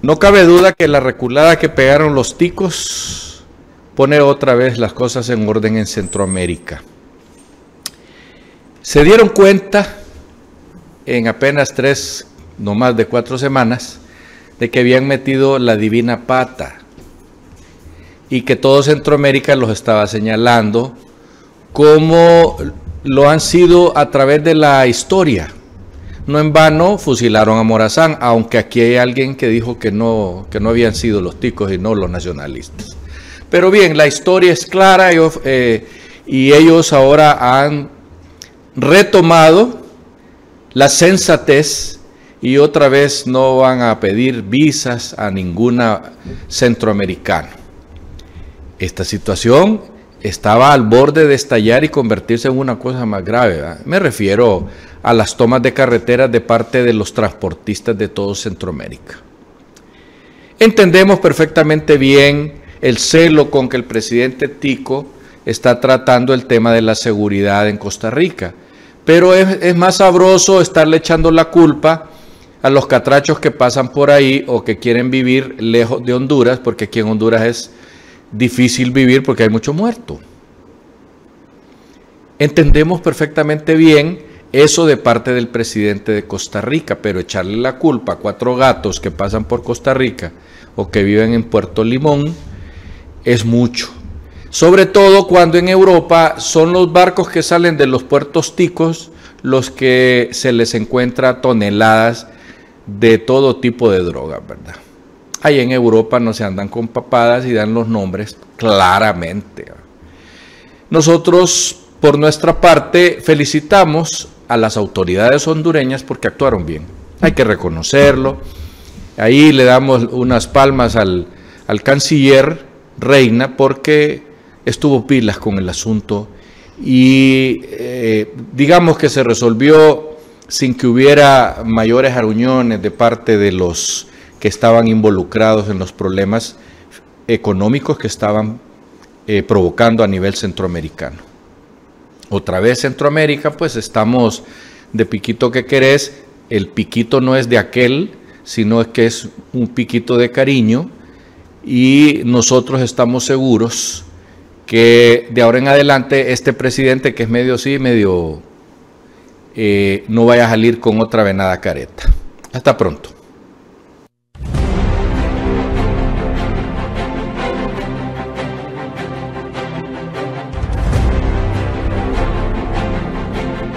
No cabe duda que la reculada que pegaron los ticos pone otra vez las cosas en orden en Centroamérica. Se dieron cuenta en apenas tres, no más de cuatro semanas, de que habían metido la divina pata y que todo Centroamérica los estaba señalando como lo han sido a través de la historia. No en vano fusilaron a Morazán, aunque aquí hay alguien que dijo que no, que no habían sido los ticos y no los nacionalistas. Pero bien, la historia es clara eh, y ellos ahora han retomado la sensatez y otra vez no van a pedir visas a ninguna centroamericana. Esta situación estaba al borde de estallar y convertirse en una cosa más grave. Me refiero a las tomas de carreteras de parte de los transportistas de todo Centroamérica. Entendemos perfectamente bien el celo con que el presidente Tico está tratando el tema de la seguridad en Costa Rica, pero es, es más sabroso estarle echando la culpa a los catrachos que pasan por ahí o que quieren vivir lejos de Honduras, porque aquí en Honduras es difícil vivir porque hay mucho muerto. Entendemos perfectamente bien eso de parte del presidente de Costa Rica, pero echarle la culpa a cuatro gatos que pasan por Costa Rica o que viven en Puerto Limón es mucho. Sobre todo cuando en Europa son los barcos que salen de los puertos ticos los que se les encuentra toneladas de todo tipo de drogas, ¿verdad? Ahí en Europa no se andan con papadas y dan los nombres claramente. Nosotros, por nuestra parte, felicitamos a las autoridades hondureñas porque actuaron bien. Hay que reconocerlo. Ahí le damos unas palmas al, canciller Reina porque estuvo pilas con el asunto y eh, digamos que se resolvió sin que hubiera mayores aruñones de parte de los que estaban involucrados en los problemas económicos que estaban eh, provocando a nivel centroamericano. Otra vez Centroamérica, pues estamos de piquito que querés, el piquito no es de aquel, sino que es un piquito de cariño y nosotros estamos seguros que de ahora en adelante este presidente que es medio sí, medio eh, no vaya a salir con otra venada careta. Hasta pronto.